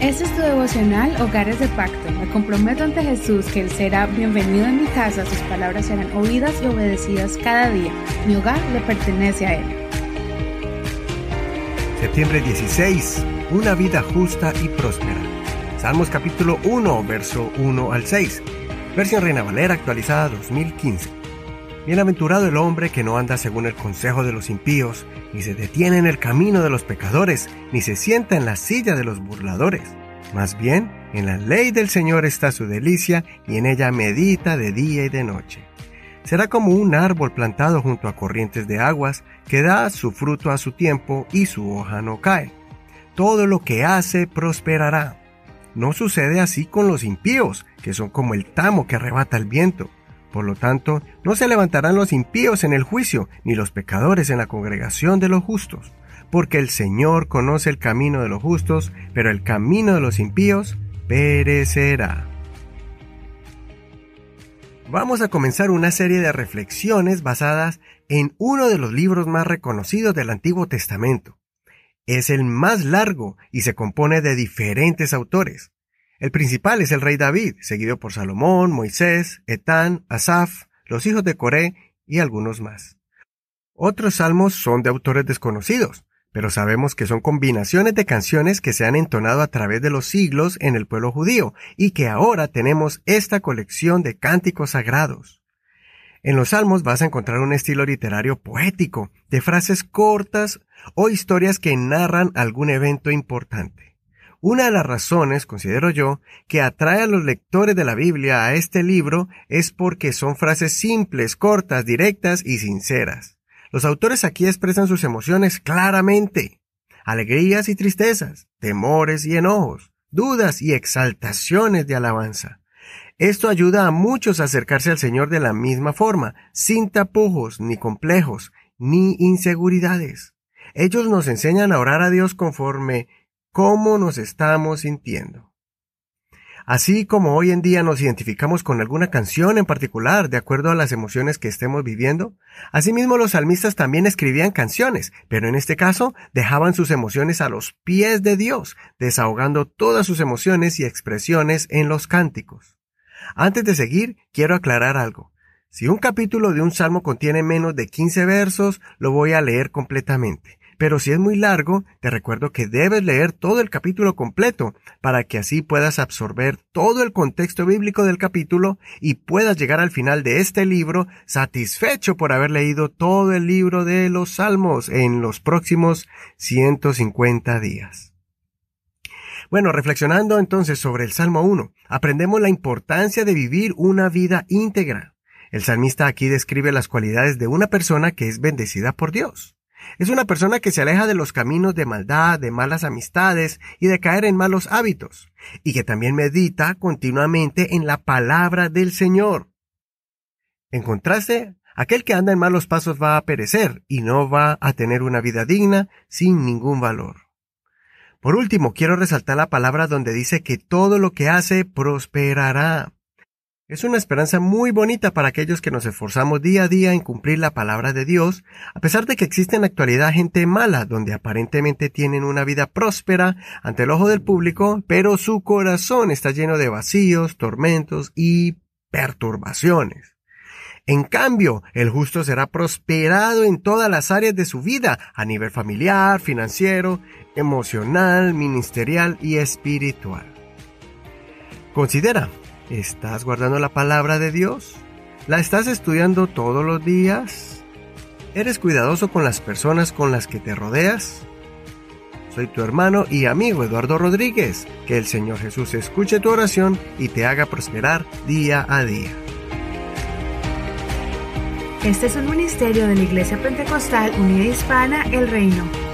Este es tu devocional Hogares de Pacto. Me comprometo ante Jesús que Él será bienvenido en mi casa, sus palabras serán oídas y obedecidas cada día. Mi hogar le pertenece a Él. Septiembre 16. Una vida justa y próspera. Salmos capítulo 1, verso 1 al 6. Versión Reina Valera actualizada 2015. Bienaventurado el hombre que no anda según el consejo de los impíos, ni se detiene en el camino de los pecadores, ni se sienta en la silla de los burladores. Más bien, en la ley del Señor está su delicia, y en ella medita de día y de noche. Será como un árbol plantado junto a corrientes de aguas, que da su fruto a su tiempo y su hoja no cae. Todo lo que hace prosperará. No sucede así con los impíos, que son como el tamo que arrebata el viento. Por lo tanto, no se levantarán los impíos en el juicio, ni los pecadores en la congregación de los justos, porque el Señor conoce el camino de los justos, pero el camino de los impíos perecerá. Vamos a comenzar una serie de reflexiones basadas en uno de los libros más reconocidos del Antiguo Testamento. Es el más largo y se compone de diferentes autores. El principal es el rey David, seguido por Salomón, Moisés, Etán, Asaf, los hijos de Coré y algunos más. Otros salmos son de autores desconocidos, pero sabemos que son combinaciones de canciones que se han entonado a través de los siglos en el pueblo judío y que ahora tenemos esta colección de cánticos sagrados. En los salmos vas a encontrar un estilo literario poético, de frases cortas o historias que narran algún evento importante. Una de las razones, considero yo, que atrae a los lectores de la Biblia a este libro es porque son frases simples, cortas, directas y sinceras. Los autores aquí expresan sus emociones claramente. Alegrías y tristezas, temores y enojos, dudas y exaltaciones de alabanza. Esto ayuda a muchos a acercarse al Señor de la misma forma, sin tapujos, ni complejos, ni inseguridades. Ellos nos enseñan a orar a Dios conforme cómo nos estamos sintiendo. Así como hoy en día nos identificamos con alguna canción en particular de acuerdo a las emociones que estemos viviendo, asimismo los salmistas también escribían canciones, pero en este caso dejaban sus emociones a los pies de Dios, desahogando todas sus emociones y expresiones en los cánticos. Antes de seguir, quiero aclarar algo. Si un capítulo de un salmo contiene menos de 15 versos, lo voy a leer completamente. Pero si es muy largo, te recuerdo que debes leer todo el capítulo completo para que así puedas absorber todo el contexto bíblico del capítulo y puedas llegar al final de este libro satisfecho por haber leído todo el libro de los Salmos en los próximos 150 días. Bueno, reflexionando entonces sobre el Salmo 1, aprendemos la importancia de vivir una vida íntegra. El salmista aquí describe las cualidades de una persona que es bendecida por Dios. Es una persona que se aleja de los caminos de maldad, de malas amistades y de caer en malos hábitos, y que también medita continuamente en la palabra del Señor. En contraste, aquel que anda en malos pasos va a perecer y no va a tener una vida digna sin ningún valor. Por último, quiero resaltar la palabra donde dice que todo lo que hace prosperará. Es una esperanza muy bonita para aquellos que nos esforzamos día a día en cumplir la palabra de Dios, a pesar de que existe en la actualidad gente mala, donde aparentemente tienen una vida próspera ante el ojo del público, pero su corazón está lleno de vacíos, tormentos y perturbaciones. En cambio, el justo será prosperado en todas las áreas de su vida, a nivel familiar, financiero, emocional, ministerial y espiritual. Considera, ¿Estás guardando la palabra de Dios? ¿La estás estudiando todos los días? ¿Eres cuidadoso con las personas con las que te rodeas? Soy tu hermano y amigo Eduardo Rodríguez. Que el Señor Jesús escuche tu oración y te haga prosperar día a día. Este es un ministerio de la Iglesia Pentecostal Unida Hispana El Reino.